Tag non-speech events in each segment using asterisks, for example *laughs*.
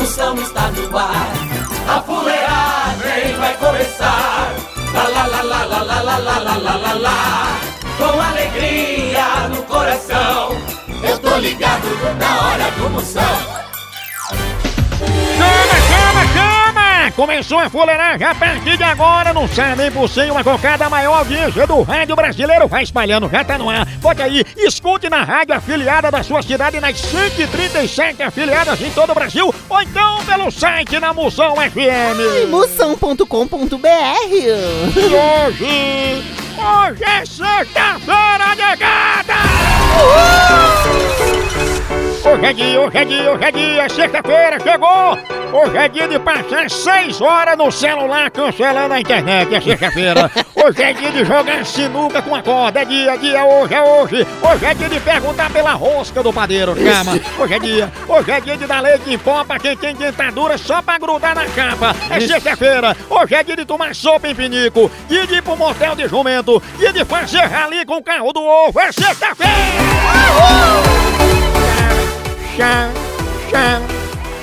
Moção está no ar. A fuleagem vai começar. Lá, lá, lá, lá, lá, lá, lá, lá, lá, lá, lá. Com alegria no coração. Começou a fuleiragem a partir de agora no Sabe por Cem, uma a maior audiência do rádio brasileiro. Vai espalhando, já tá no ar. Pode aí, escute na rádio afiliada da sua cidade nas 137 afiliadas em todo o Brasil ou então pelo site na Moção FM. Moção.com.br E hoje, hoje é sexta-feira negada! Hoje é dia, hoje é dia, hoje é dia, sexta-feira chegou! Hoje é dia de passar seis horas no celular cancelando a internet, é sexta-feira. *laughs* Hoje é dia de jogar sinuca com a corda, é dia, é dia, hoje é hoje. Hoje é dia de perguntar pela rosca do padeiro, chama. Hoje é dia, hoje é dia de dar leite em pó pra quem tem dentadura só pra grudar na capa. É sexta-feira, hoje é dia de tomar sopa em pinico, dia de ir pro motel de jumento, dia de fazer rali com o carro do ovo, é sexta-feira! Chá, chá,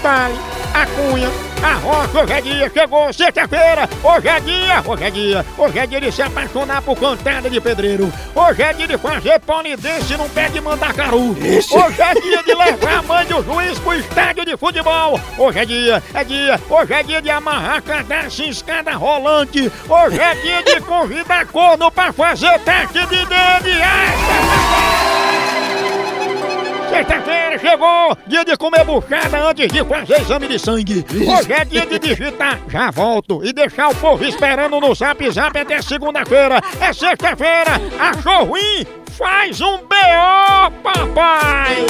pai, a cunha, a rocha, hoje é dia, chegou sexta-feira, hoje é dia, hoje é dia, hoje é dia de se apaixonar por cantada de pedreiro, hoje é dia de fazer polidense num pé de mandacaru, hoje é dia de levar a mãe do juiz pro estádio de futebol, hoje é dia, é dia, hoje é dia de amarrar cadastro em escada rolante, hoje é dia de convidar corno pra fazer teste de DNA. Sexta-feira chegou, dia de comer buchada antes de fazer exame de sangue. Hoje é dia de digitar, já volto, e deixar o povo esperando no zap zap até segunda-feira. É sexta-feira, achou ruim? Faz um B.O., papai!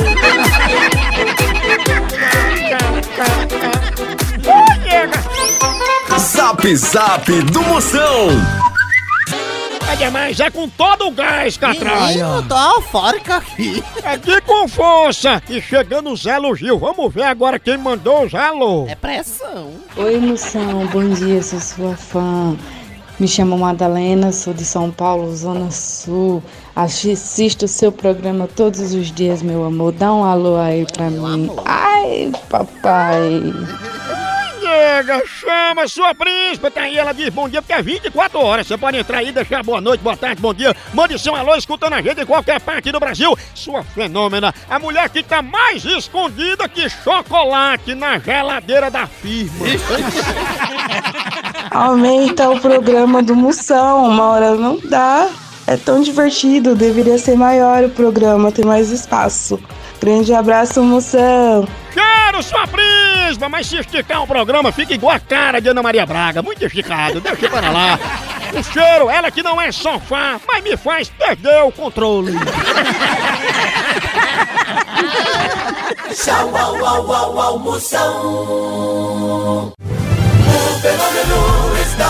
Zap Zap do Moção. É demais, é com todo o gás, catraia! Eu tô eufórica aqui. É de com força! E chegando os elogios, vamos ver agora quem mandou os alô! É pressão. Oi, Moção, bom dia, sou sua fã. Me chamo Madalena, sou de São Paulo, Zona Sul. Assisto o seu programa todos os dias, meu amor. Dá um alô aí pra mim. Ai, papai. Nega, chama sua príncipe, tá aí, ela diz bom dia, porque é 24 horas, você pode entrar aí, deixar boa noite, boa tarde, bom dia, mande seu alô escutando a gente em qualquer parte do Brasil, sua fenômena, a mulher que tá mais escondida que chocolate na geladeira da firma. *laughs* Aumenta o programa do Moção, uma hora não dá. É tão divertido, deveria ser maior o programa, ter mais espaço. Grande abraço, Moção. Quero sua príncipe, mas se esticar o programa fica igual a cara de Ana Maria Braga, muito esticado, deixa para lá. O cheiro, ela que não é sofá, mas me faz perder o controle. Tchau, au, au, au, au, Moção. O fenômeno está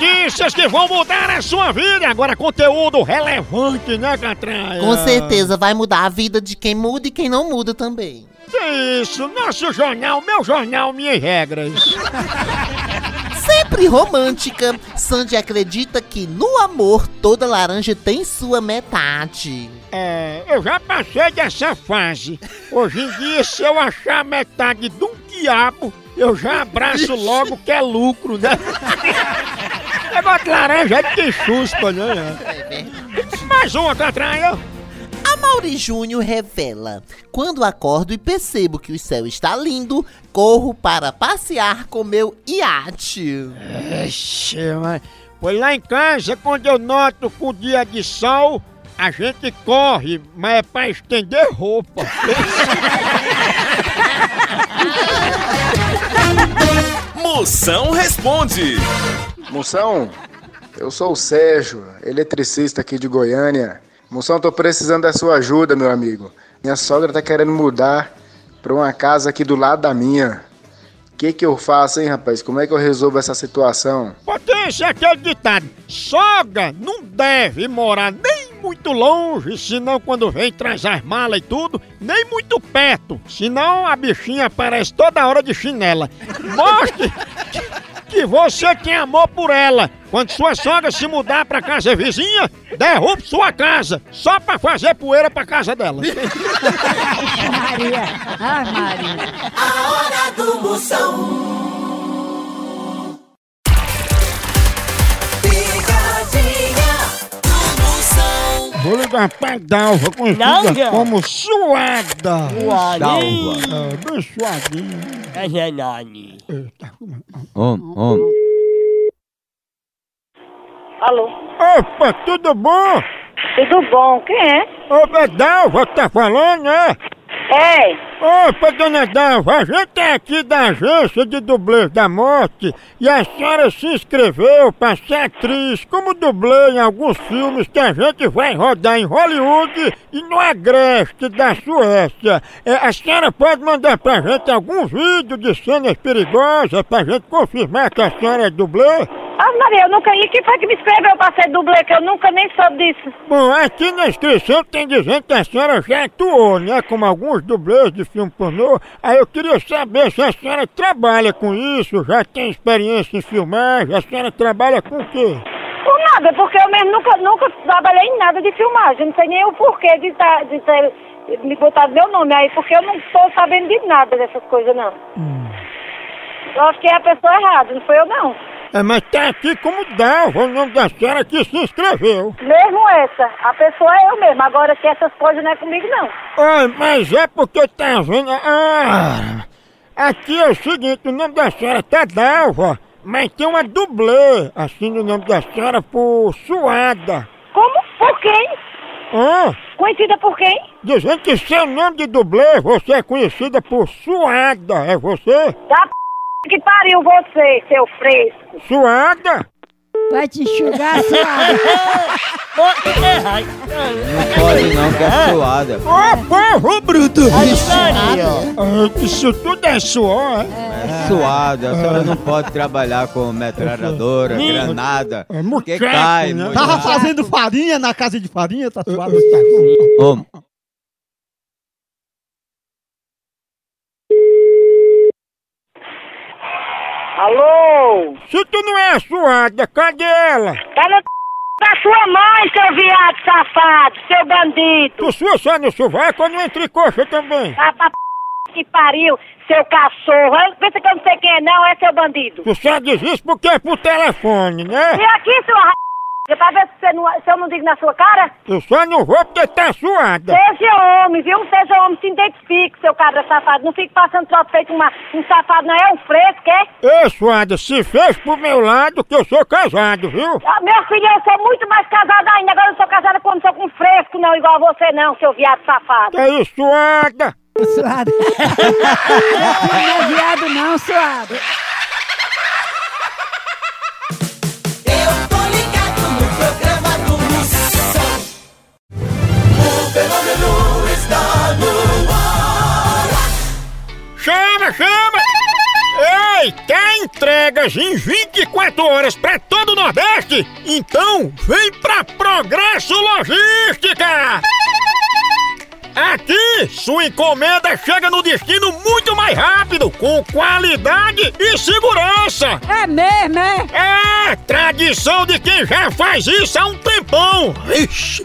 Notícias que vão mudar a sua vida. Agora, conteúdo relevante, né, Catraia? Com certeza vai mudar a vida de quem muda e quem não muda também. Que isso? Nosso jornal, meu jornal, minhas regras. *laughs* Sempre romântica, Sandy acredita que no amor toda laranja tem sua metade. É, eu já passei dessa fase. Hoje em dia, se eu achar metade de um quiabo, eu já abraço logo que é lucro, né? *laughs* Negócio de laranja é de chuspa, né? Mais uma, Catraia. A Mauri Júnior revela: Quando acordo e percebo que o céu está lindo, corro para passear com meu iate. Ixi, mas... Pois lá em casa, quando eu noto que o dia é de sol, a gente corre, mas é pra estender roupa. *laughs* Moção responde. Moção, eu sou o Sérgio, eletricista aqui de Goiânia. Moção, tô precisando da sua ajuda, meu amigo. Minha sogra tá querendo mudar pra uma casa aqui do lado da minha. O que que eu faço, hein, rapaz? Como é que eu resolvo essa situação? Potência é aquele ditado: sogra não deve morar nem muito longe, senão quando vem traz as malas e tudo, nem muito perto, senão a bichinha aparece toda hora de chinela. Mostre que você tem amor por ela. Quando sua sogra se mudar pra casa vizinha, derrube sua casa, só pra fazer poeira pra casa dela. *laughs* Maria. Ah, Maria. A hora do Moção. Vou ligar pra Dalva, conhecida Dalva? como Suada. Dalva. É, bem suadinha. É Genani. Om, om. Alô? Opa, tudo bom? Tudo bom? Quem é? Ô, é Dalva que tá falando, né? É. Opa, dona Dalva, a gente é aqui da agência de dublê da morte e a senhora se inscreveu para ser atriz como dublê em alguns filmes que a gente vai rodar em Hollywood e no Agreste da Suécia. É, a senhora pode mandar pra gente algum vídeo de cenas perigosas pra gente confirmar que a senhora é dublê? Ah, Maria, eu nunca ia. Quem foi que me escreveu pra ser dublê? Que eu nunca nem soube disso. Bom, aqui na inscrição tem dizendo que a senhora já atuou, né? Como alguns dublês de filme pornô. Aí eu queria saber se a senhora trabalha com isso, já tem experiência em filmagem, a senhora trabalha com o quê? Por nada, porque eu mesmo nunca, nunca trabalhei em nada de filmagem. Não sei nem o porquê de, tá, de ter me botado meu nome aí, porque eu não tô sabendo de nada dessas coisas, não. Eu acho que é a pessoa errada, não foi eu, não. É, mas tá aqui como Dalva, o nome da senhora que se inscreveu. Mesmo essa, a pessoa é eu mesmo. Agora que essas coisas não é comigo, não. Ai, mas é porque tá vendo. Ah, aqui é o seguinte, o nome da senhora tá Dalva, mas tem uma dublê, assim, no nome da senhora, por Suada. Como? Por quem? Ah, Conhecida por quem? dizendo que seu nome de dublê, você é conhecida por Suada, é você? Da p... que pariu você, seu fresco. Suada? Vai te enxugar, suada. Não pode não, que é suada. Ô, povo bruto! Maria. Ah, Isso tudo é suor, é? É suada. A senhora não pode trabalhar com metralhadora, granada. É cai, né? mulher. Tava fazendo farinha na casa de farinha, tá suave. Om. Alô? Se tu não é suada, cadê ela? Tá no c... da sua mãe, seu viado safado, seu bandido. Tu sua só no sovaco ou no entrecoxa também? Tá pra p... que pariu, seu cachorro. Eu- Pensa que eu não sei quem é não, é seu bandido. Tu só diz isso porque é por telefone, né? E aqui, sua r... pra ver se, você não, se eu não digo na sua cara? Eu só não vou porque tá suada. Seja homem, viu? Seja homem, se identifique, seu cabra safado. Não fique passando troço feito uma, um safado, não é um fresco, é? Ei, suada, se fez pro meu lado que eu sou casado, viu? Ah, Meu filho, eu sou muito mais casada ainda. Agora eu sou casada quando sou com fresco, não igual a você não, seu viado safado. Que isso, suada? Suada. *laughs* Não é viado, não, suada. Fenômeno está no ar. Chama, chama! Ei, quer entregas em 24 horas pra todo o Nordeste? Então vem pra Progresso Logística! Aqui, sua encomenda chega no destino muito mais rápido, com qualidade e segurança. É mesmo, é? É, tradição de quem já faz isso há um tempão. Ixi,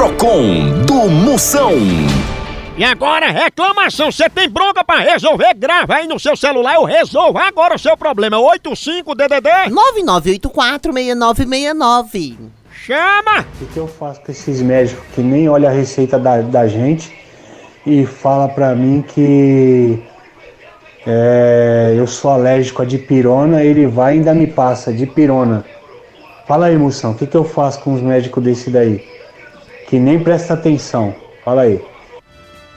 Procon do Moção. E agora, reclamação, você tem bronca pra resolver? Grava aí no seu celular, eu resolvo agora o seu problema. 85DDD 99846969. Chama! O que eu faço com esses médicos que nem olham a receita da, da gente e fala pra mim que é, eu sou alérgico a dipirona, ele vai e ainda me passa dipirona. Fala aí, moção, o que, que eu faço com os médicos desse daí? Que nem presta atenção. Fala aí.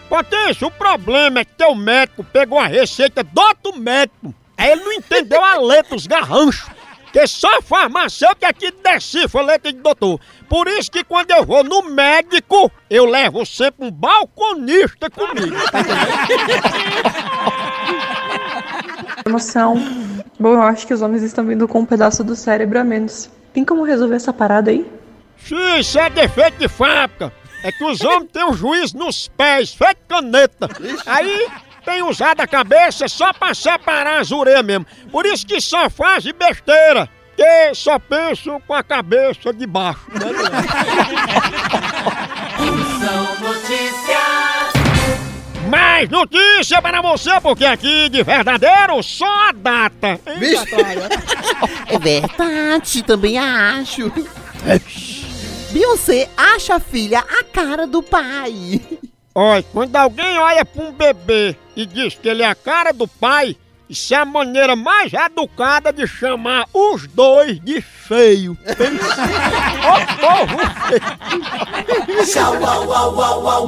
Potência, o problema é que teu médico pegou a receita do outro médico. Aí ele não entendeu a letra, os garranchos. Que só farmacêutico aqui decifra a letra de doutor. Por isso que quando eu vou no médico, eu levo sempre um balconista comigo. *laughs* Emoção. Bom, eu acho que os homens estão vindo com um pedaço do cérebro a menos. Tem como resolver essa parada aí? Sim, isso é defeito de fábrica. É que os homens têm um juiz nos pés, feito caneta. Aí tem usado a cabeça só pra separar as orelhas mesmo. Por isso que só faz besteira. Que só pensam com a cabeça de baixo. São notícias. Mais notícia para você, porque aqui de verdadeiro só a data. Hein? É verdade, também acho. Beyoncé acha a filha a cara do pai. *laughs* Olha, quando alguém olha pra um bebê e diz que ele é a cara do pai, isso é a maneira mais educada de chamar os dois de feio. Ô povo feio. Tchau, au, au, au, au,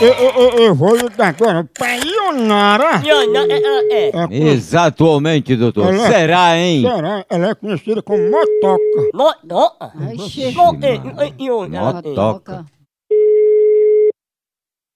Eu, eu, eu vou ligar agora pra Ionara. é, É, Exatamente, doutor. Ela- Será, hein? Será? Ela é conhecida como Motoca. Motoca? Motoca.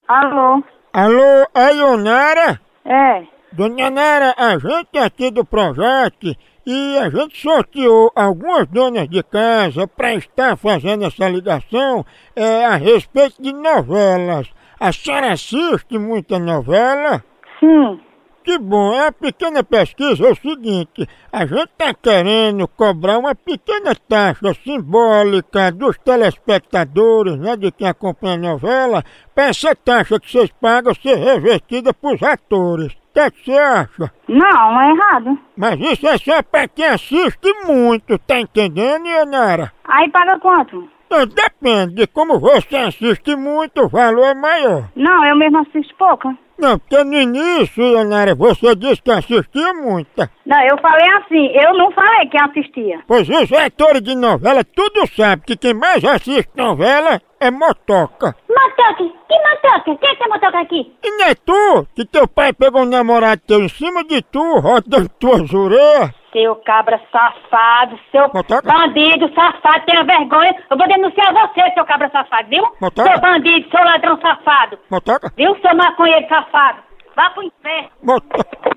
Alô? Alô, é Ionara? É. Dona Ionara, a gente aqui do projeto e a gente sorteou algumas donas de casa para estar fazendo essa ligação é, a respeito de novelas. A senhora assiste muita novela? Sim. que bom. A pequena pesquisa é o seguinte: a gente tá querendo cobrar uma pequena taxa simbólica dos telespectadores, né, de quem acompanha a novela, pra essa taxa que vocês pagam ser revertida pros atores. O que é que você acha? Não, é errado. Mas isso é só pra quem assiste muito, tá entendendo, Ionara? Aí paga quanto? Depende de como você assiste muito, o valor é maior. Não, eu mesmo assisto pouca. Não, porque no início, Ionara, você disse que assistia muita. Não, eu falei assim, eu não falei que assistia. Pois os atores de novela tudo sabe que quem mais assiste novela é motoca. Motoca? Que motoca? Quem é que é motoca aqui? E não é tu que teu pai pegou um namorado teu em cima de tu, rodando tuas orelhas? Seu cabra safado, seu Motoca? bandido safado, tenha vergonha. Eu vou denunciar você, seu cabra safado, viu? Motoca? Seu bandido, seu ladrão safado. Motoca? Viu, seu maconheiro safado? Vá pro inferno. Motoca.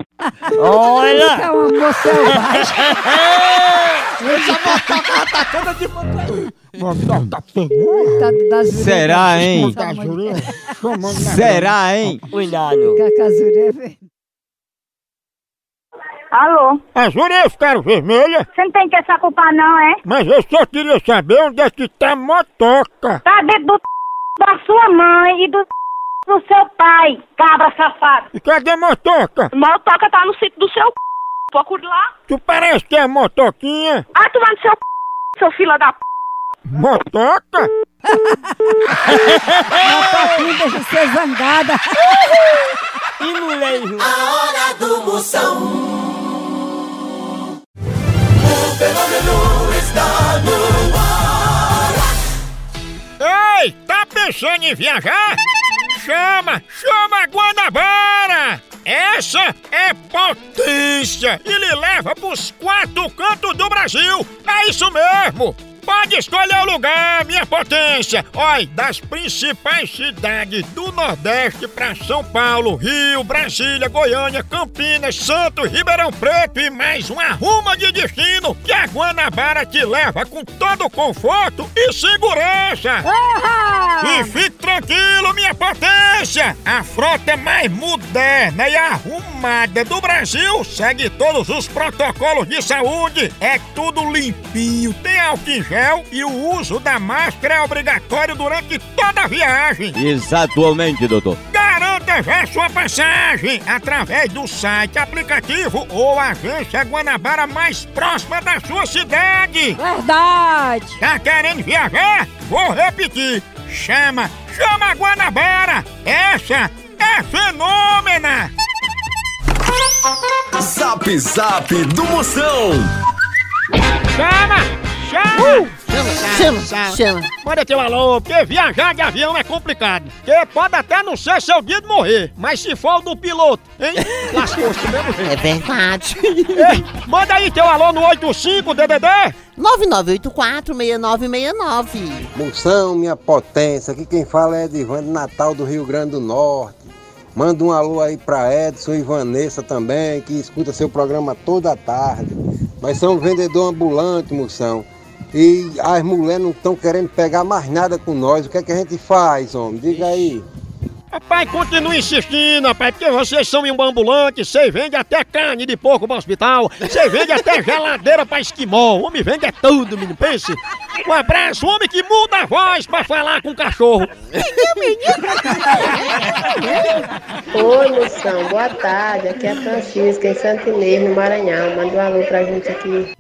Olha! É uma selvagem. *laughs* Tá toda de Motoca pegou. Tá das Será, hein? Chamando na Será, hein? Cuidado. Alô? As orelhas ficaram vermelhas, Você não tem que se culpar não, é? mas eu só queria saber onde é que tá a motoca. Tá dentro do da sua mãe e do do seu pai, cabra safado. E cadê a motoca? Motoca tá no sítio do seu Procure lá. Tu parece que é a motoquinha. Ah, tu vai no seu seu fila da Motoca? Motoquinha deixa de ser zangada. E molejo. A hora do Moção. Ei, tá pensando em viajar? Chama, chama a Guanabara! Essa é potência e lhe leva pros quatro cantos do Brasil! É isso mesmo! Pode escolher o lugar, minha potência! Olha, das principais cidades do Nordeste pra São Paulo, Rio, Brasília, Goiânia, Campinas, Santos, Ribeirão Preto e mais uma ruma de destino que a Guanabara te leva com todo conforto e segurança! E fique tranquilo, minha potência! A frota mais moderna e arrumada do Brasil segue todos os protocolos de saúde. É tudo limpinho, tem álcool em gel e o uso da máscara é obrigatório durante toda a viagem. Exatamente, doutor. Garanta já sua passagem através do site, aplicativo ou agência Guanabara mais próxima da sua cidade. Verdade. Tá querendo viajar? Vou repetir. Chama, chama a Guanabara. Essa é fenômena. Zap Zap do Moção. Chama, chama. Chama, chama. Manda teu alô, porque viajar de avião é complicado. Porque pode até não ser seu dia de morrer, mas se for o do piloto, hein? Lascou-se do mesmo jeito. É verdade. *laughs* Ei, manda aí teu alô no 85 DDD. 9984-6969. Moção, minha potência, aqui quem fala é Edivando Natal do Rio Grande do Norte. Manda um alô aí pra Edson e Vanessa também, que escuta seu programa toda tarde. Nós somos vendedor ambulante, moção. E as mulheres não estão querendo pegar mais nada com nós. O que é que a gente faz, homem? Diga aí. Rapaz, continue insistindo, rapaz, porque vocês são um ambulante, vocês vendem até carne de porco pro hospital, vocês vendem até geladeira pra esquimó, o homem vende é tudo, menino, pense. Um abraço, homem que muda a voz pra falar com o cachorro. Oi, moção, boa tarde. Aqui é a Francisca, em Santo Inês, no Maranhão. Manda um alô pra gente aqui.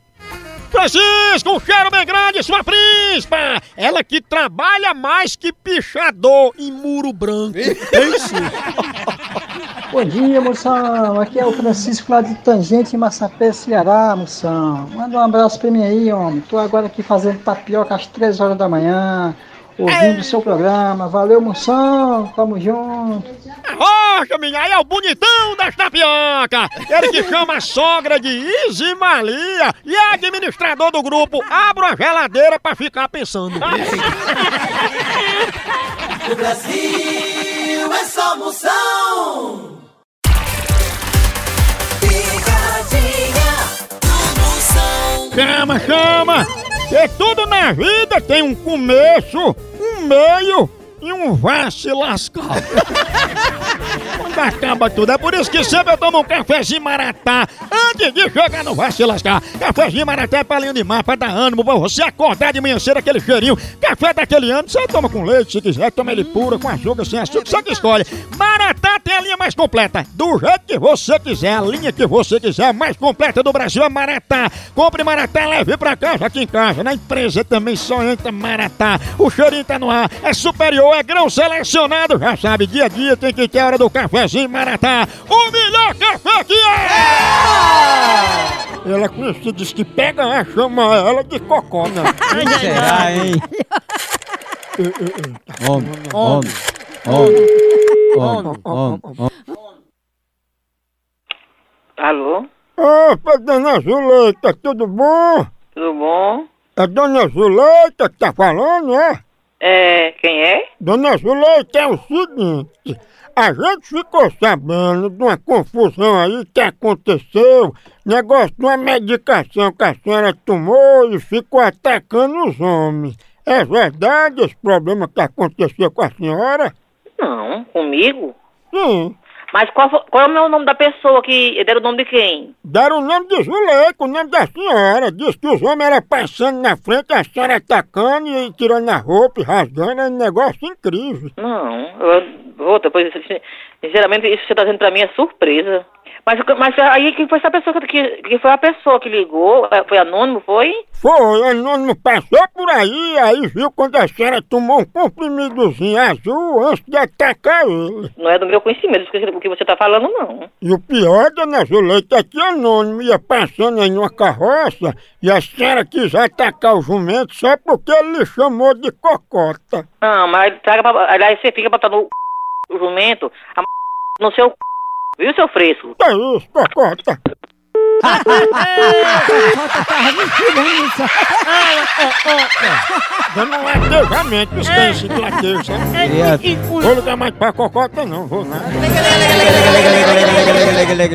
Francisco, um cheiro bem grande, sua príncipa! Ela que trabalha mais que pichador em muro branco. Pense. *laughs* Bom dia, moção. Aqui é o Francisco lá de Tangente, em Massapé, Ceará, moção. Manda um abraço pra mim aí, homem. Tô agora aqui fazendo tapioca às três horas da manhã, ouvindo o seu programa. Valeu, moção. Tamo junto. Rocha, minha, aí é o bonitão das tapioca! Ele que chama a sogra de Isimalia e é administrador do grupo Abra a geladeira pra ficar pensando. O Brasil é só moção. Picadinha do Moção. Chama, chama! Que tudo na vida tem um começo, um meio e um vá se lascar. que acaba tudo. É por isso que sempre eu tomo um cafezinho maratá antes de chegar no vai se lascar. Cafezinho maratá é palinho de mar, pra dar ânimo, pra você acordar de manhã cedo aquele cheirinho. Café daquele ano, você toma com leite se quiser, toma ele puro, com açúcar, sem açúcar, você que escolhe. Maratá tem a linha mais completa, do jeito que você quiser, a linha que você quiser, mais completa do Brasil é Maratá. Compre Maratá, leve pra casa, aqui em casa, na empresa também só entra Maratá. O cheirinho tá no ar, é superior, é grão selecionado, já sabe, dia a dia tem que ter a hora do cafezinho Maratá. O melhor café que é! Ela conhecida, diz que pega ela, chama ela de cocona. *laughs* Quem será, hein? Homem, homem, homem, homem, homem. Alô? Opa, dona Zuleika, tudo bom? Tudo bom? É dona Zuleika que tá falando, é? É, quem é? Dona Zuleika, é o seguinte, a gente ficou sabendo de uma confusão aí que aconteceu, negócio de uma medicação que a senhora tomou e ficou atacando os homens. É verdade esse problema que aconteceu com a senhora? Não, comigo? Sim. Mas qual, qual é o nome da pessoa que deram o nome de quem? Deram o nome de Zuleika, o nome da senhora. Diz que os homens eram passando na frente, a senhora atacando e tirando a roupa e rasgando, é um negócio incrível. Não, eu, outra, pois, sinceramente, isso que você tá dizendo pra mim é surpresa. Mas, mas aí quem foi essa pessoa que, que, que foi a pessoa que ligou? É, Foi anônimo, foi? Foi, anônimo passou por aí, aí viu quando a senhora tomou um comprimidozinho azul antes de atacar ele. Não é do meu conhecimento que- o que você tá falando, não. E o pior, dona Zuleika, é que o anônimo ia passando aí numa carroça e a senhora quis atacar o jumento só porque ele lhe chamou de cocota. Não, mas traga pra, aliás, você fica botando o, jumento a no seu viu, seu fresco? Que isso, cocota? Dando um latejamento, isso tem esse latejo, sabe? Vou ligar mais pra cocota não, vou nada.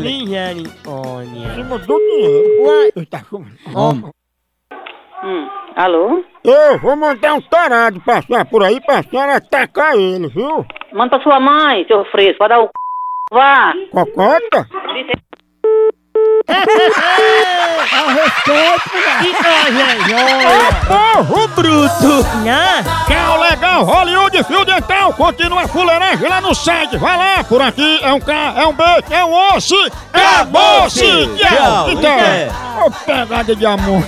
Misericórdia. Cima do dinheiro. Eita, Homem. Hum, alô? Eu vou mandar um tarado passar por aí pra senhora atacar ele, viu? Manda pra sua mãe, seu fresco, vai dar o c... Vá! Cocota? Ao respeito, Ô, porro bruto! Não. Cal Legal Hollywood Fio Dental continua a fuleiragem lá no site. Vai lá, por aqui é um K, é um B, é um osso. Acabou-se! Tchau, Tchau! Então, Tchau. ô pegada de amor.